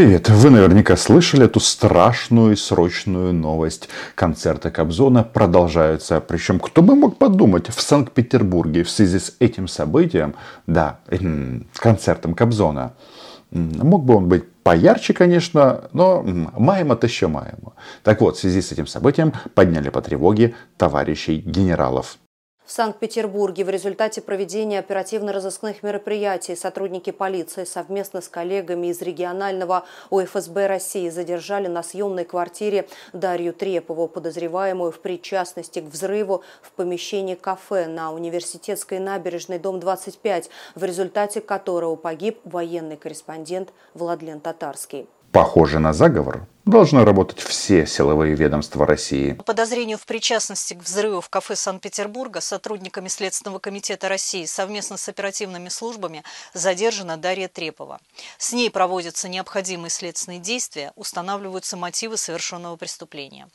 Привет! Вы наверняка слышали эту страшную и срочную новость. Концерты Кобзона продолжаются. Причем, кто бы мог подумать, в Санкт-Петербурге в связи с этим событием, да, концертом Кобзона, мог бы он быть поярче, конечно, но маем это еще маем. Так вот, в связи с этим событием подняли по тревоге товарищей генералов. В Санкт-Петербурге в результате проведения оперативно-розыскных мероприятий сотрудники полиции совместно с коллегами из регионального УФСБ России задержали на съемной квартире Дарью Трепову, подозреваемую в причастности к взрыву в помещении кафе на Университетской набережной, дом 25, в результате которого погиб военный корреспондент Владлен Татарский. Похоже на заговор должны работать все силовые ведомства России. По подозрению в причастности к взрыву в кафе Санкт-Петербурга сотрудниками Следственного комитета России совместно с оперативными службами задержана Дарья Трепова. С ней проводятся необходимые следственные действия, устанавливаются мотивы совершенного преступления.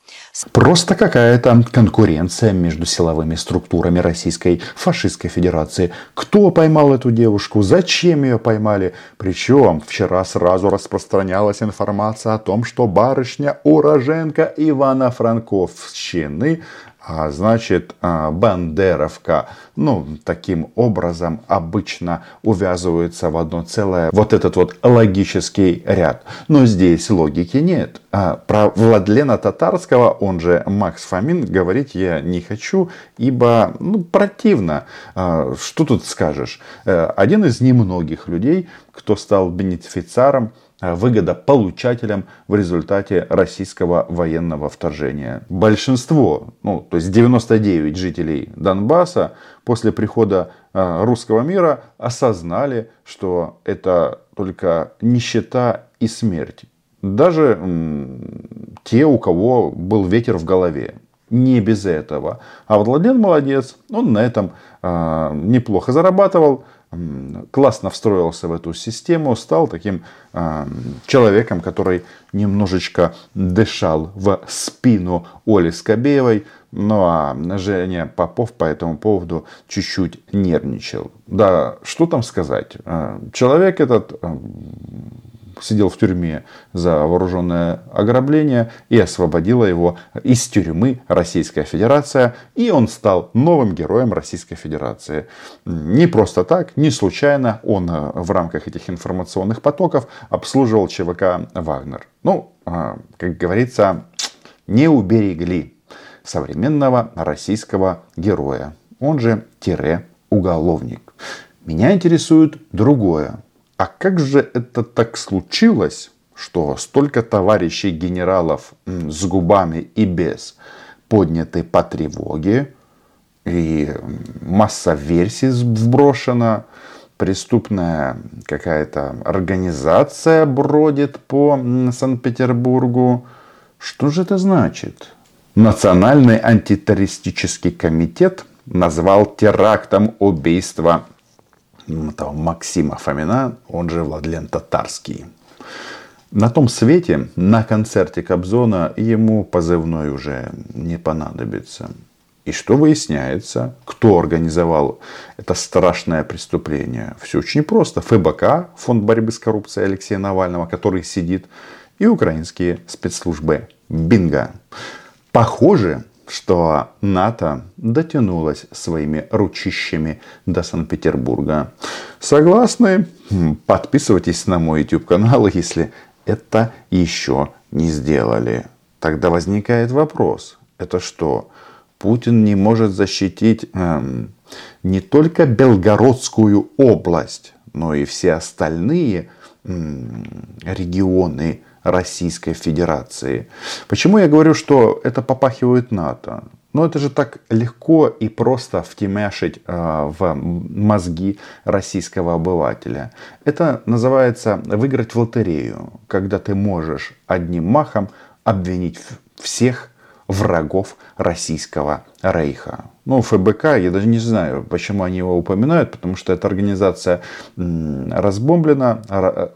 Просто какая-то конкуренция между силовыми структурами Российской фашистской федерации. Кто поймал эту девушку? Зачем ее поймали? Причем вчера сразу распространялась информация о том, что барышня уроженка Ивано-Франковщины, а значит а, бандеровка. Ну, таким образом обычно увязываются в одно целое вот этот вот логический ряд. Но здесь логики нет. А про Владлена Татарского, он же Макс Фомин, говорить я не хочу, ибо ну, противно. А, что тут скажешь? Э, один из немногих людей, кто стал бенефициаром выгодополучателям в результате российского военного вторжения. Большинство, ну, то есть 99 жителей Донбасса после прихода э, русского мира осознали, что это только нищета и смерть. Даже те, у кого был ветер в голове. Не без этого. А Владлен молодец, он на этом э, неплохо зарабатывал классно встроился в эту систему, стал таким э, человеком, который немножечко дышал в спину Оли Скобеевой. Ну а Женя Попов по этому поводу чуть-чуть нервничал. Да, что там сказать? А, человек этот сидел в тюрьме за вооруженное ограбление и освободила его из тюрьмы Российская Федерация. И он стал новым героем Российской Федерации. Не просто так, не случайно он э, в рамках этих информационных потоков обслуживал ЧВК «Вагнер». Ну, э, как говорится, не уберегли современного российского героя. Он же тире уголовник. Меня интересует другое. А как же это так случилось, что столько товарищей генералов с губами и без подняты по тревоге, и масса версий вброшена, преступная какая-то организация бродит по Санкт-Петербургу. Что же это значит? Национальный антитеррористический комитет назвал терактом убийства этого Максима Фомина, он же Владлен Татарский. На том свете, на концерте Кобзона, ему позывной уже не понадобится. И что выясняется? Кто организовал это страшное преступление? Все очень просто. ФБК, Фонд борьбы с коррупцией Алексея Навального, который сидит, и украинские спецслужбы. Бинго. Похоже, что НАТО дотянулось своими ручищами до Санкт-Петербурга. Согласны? Подписывайтесь на мой YouTube канал, если это еще не сделали. Тогда возникает вопрос. Это что? Путин не может защитить эм, не только Белгородскую область, но и все остальные эм, регионы Российской Федерации. Почему я говорю, что это попахивает НАТО? Ну, это же так легко и просто втемяшить э, в мозги российского обывателя. Это называется выиграть в лотерею, когда ты можешь одним махом обвинить всех врагов российского рейха. Ну, ФБК, я даже не знаю, почему они его упоминают, потому что эта организация разбомблена,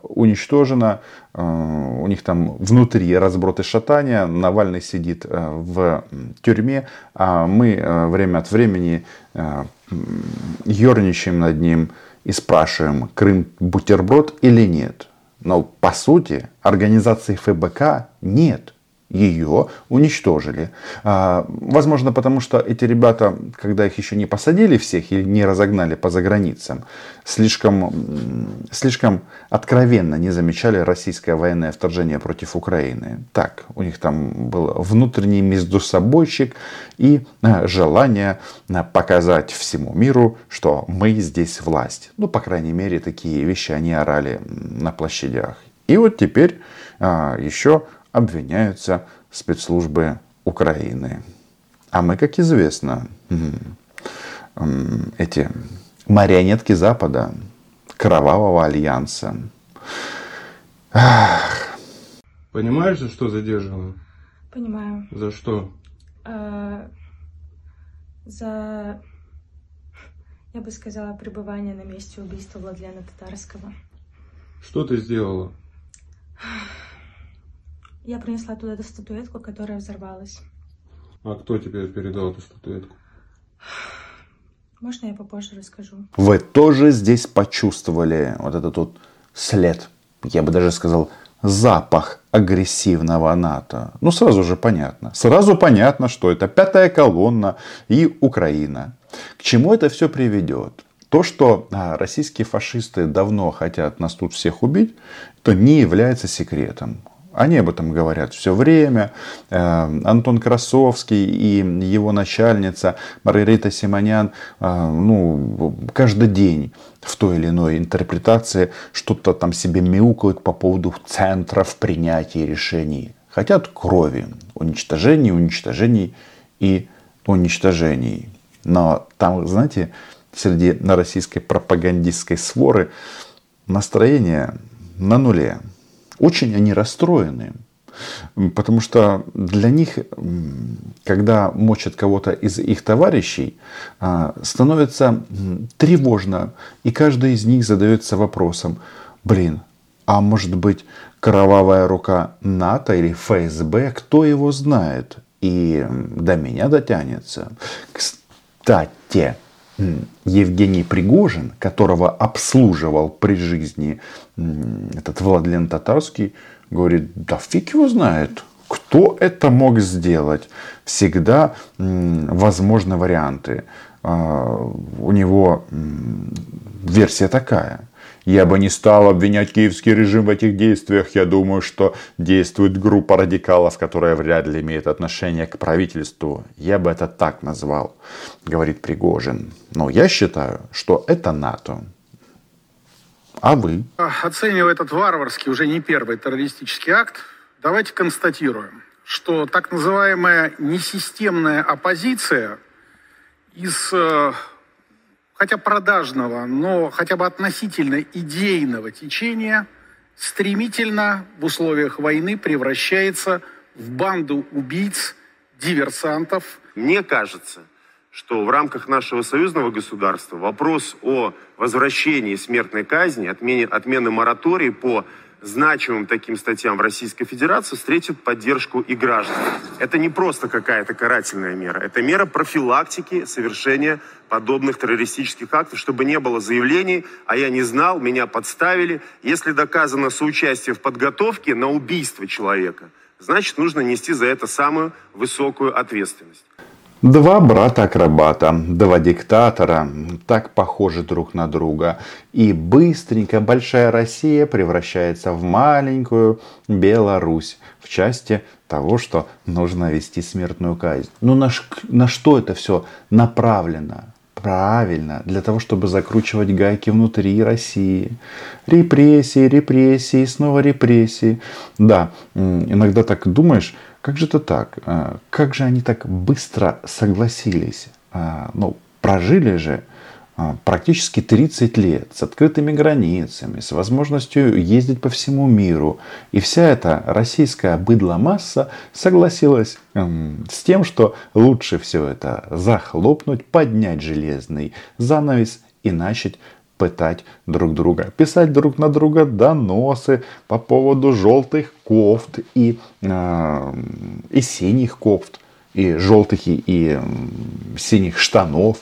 уничтожена, э, у них там внутри разброд и шатания, Навальный сидит э, в тюрьме, а мы э, время от времени ерничаем над ним и спрашиваем, Крым бутерброд или нет. Но по сути организации ФБК нет ее уничтожили. А, возможно, потому что эти ребята, когда их еще не посадили всех или не разогнали по заграницам, слишком, слишком откровенно не замечали российское военное вторжение против Украины. Так, у них там был внутренний междусобойчик и а, желание а, показать всему миру, что мы здесь власть. Ну, по крайней мере, такие вещи они орали на площадях. И вот теперь еще обвиняются спецслужбы Украины. А мы, как известно, эти марионетки Запада, кровавого альянса. Понимаешь, за что задерживаю? Понимаю. За что? А, за, я бы сказала, пребывание на месте убийства Владлена Татарского. Что ты сделала? Я принесла туда эту статуэтку, которая взорвалась. А кто тебе передал эту статуэтку? Можно я попозже расскажу? Вы тоже здесь почувствовали вот этот вот след, я бы даже сказал, запах агрессивного НАТО. Ну, сразу же понятно. Сразу понятно, что это пятая колонна и Украина. К чему это все приведет? То, что а, российские фашисты давно хотят нас тут всех убить, это не является секретом. Они об этом говорят все время. Э, Антон Красовский и его начальница Маргарита Симонян э, ну, каждый день в той или иной интерпретации что-то там себе мяукают по поводу центров принятия решений. Хотят крови, уничтожений, уничтожений и уничтожений. Но там, знаете, среди российской пропагандистской своры настроение на нуле. Очень они расстроены. Потому что для них, когда мочат кого-то из их товарищей, а, становится тревожно. И каждый из них задается вопросом, блин, а может быть кровавая рука НАТО или ФСБ, кто его знает? И до меня дотянется. Кстати, Евгений Пригожин, которого обслуживал при жизни этот Владлен Татарский, говорит, да фиг его знает, кто это мог сделать. Всегда возможны варианты. А, у него версия такая. Я бы не стал обвинять киевский режим в этих действиях. Я думаю, что действует группа радикалов, которая вряд ли имеет отношение к правительству. Я бы это так назвал, говорит Пригожин. Но я считаю, что это НАТО. А вы? Оценивая этот варварский, уже не первый террористический акт, давайте констатируем, что так называемая несистемная оппозиция из э, хотя продажного, но хотя бы относительно идейного течения стремительно в условиях войны превращается в банду убийц, диверсантов. Мне кажется, что в рамках нашего союзного государства вопрос о возвращении смертной казни, отмене, отмены моратории по значимым таким статьям в Российской Федерации встретит поддержку и граждан. Это не просто какая-то карательная мера, это мера профилактики совершения подобных террористических актов, чтобы не было заявлений, а я не знал, меня подставили. Если доказано соучастие в подготовке на убийство человека, значит нужно нести за это самую высокую ответственность. Два брата-акробата, два диктатора, так похожи друг на друга. И быстренько большая Россия превращается в маленькую Беларусь в части того, что нужно вести смертную казнь. Ну на, на что это все направлено? Правильно, для того, чтобы закручивать гайки внутри России. Репрессии, репрессии, снова репрессии. Да, иногда так думаешь, как же это так? А, как же они так быстро согласились? А, ну, прожили же а, практически 30 лет с открытыми границами, с возможностью ездить по всему миру. И вся эта российская быдломасса согласилась с тем, что лучше все это захлопнуть, поднять железный занавес и начать пытать друг друга, писать друг на друга доносы по поводу желтых кофт и, э, и синих кофт. И желтых, и, и синих штанов.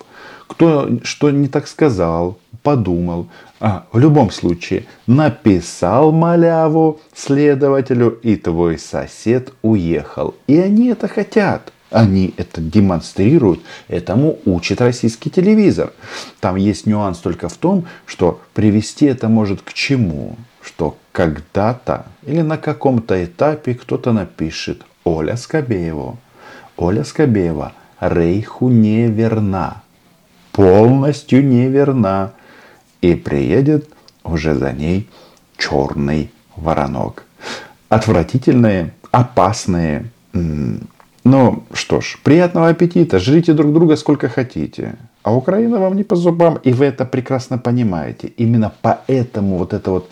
Кто что не так сказал, подумал. А, в любом случае, написал маляву следователю, и твой сосед уехал. И они это хотят. Они это демонстрируют, этому учит российский телевизор. Там есть нюанс только в том, что привести это может к чему? Что когда-то или на каком-то этапе кто-то напишет Оля Скобеева. Оля Скобеева Рейху не верна. Полностью не верна. И приедет уже за ней черный воронок. Отвратительные, опасные, ну что ж, приятного аппетита, жрите друг друга сколько хотите. А Украина вам не по зубам, и вы это прекрасно понимаете. Именно поэтому вот эта вот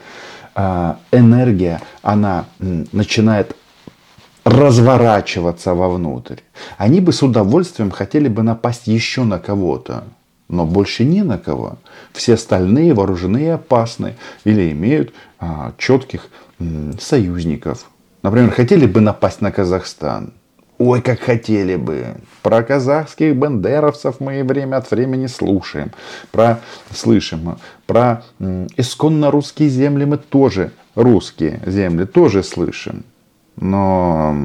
э, энергия, она начинает разворачиваться вовнутрь. Они бы с удовольствием хотели бы напасть еще на кого-то, но больше не на кого. Все остальные вооружены и опасны или имеют а, четких м, союзников. Например, хотели бы напасть на Казахстан – Ой, как хотели бы. Про казахских бандеровцев мы время от времени слушаем. Про, слышим. Про исконно русские земли мы тоже, русские земли тоже слышим. Но,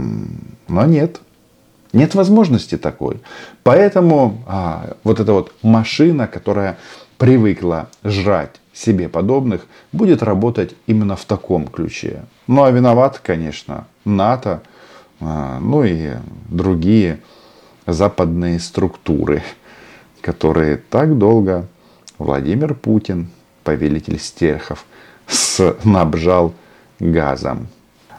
но нет. Нет возможности такой. Поэтому а, вот эта вот машина, которая привыкла жрать себе подобных, будет работать именно в таком ключе. Ну а виноват, конечно, НАТО, ну и другие западные структуры, которые так долго Владимир Путин, повелитель стерхов, снабжал газом.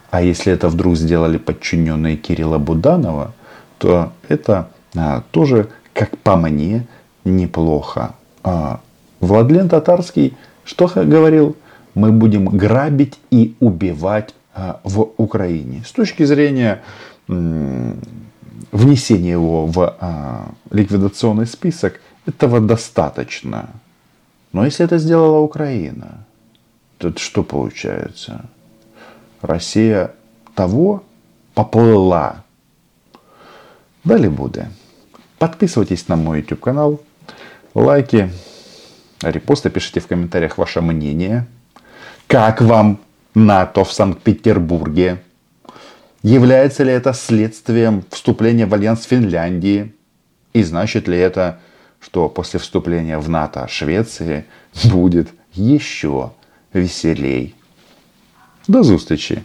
А если это вдруг сделали подчиненные Кирилла Буданова, то это а, тоже, как по мне, неплохо. А, Владлен Татарский что говорил? Мы будем грабить и убивать а, в Украине. С точки зрения внесения его в а, ликвидационный список, этого достаточно. Но если это сделала Украина, то что получается? Россия того поплыла. Дали буде. Подписывайтесь на мой YouTube канал, лайки, репосты, пишите в комментариях ваше мнение. Как вам НАТО в Санкт-Петербурге? Является ли это следствием вступления в альянс Финляндии? И значит ли это, что после вступления в НАТО Швеции будет еще веселей? До зустрічі!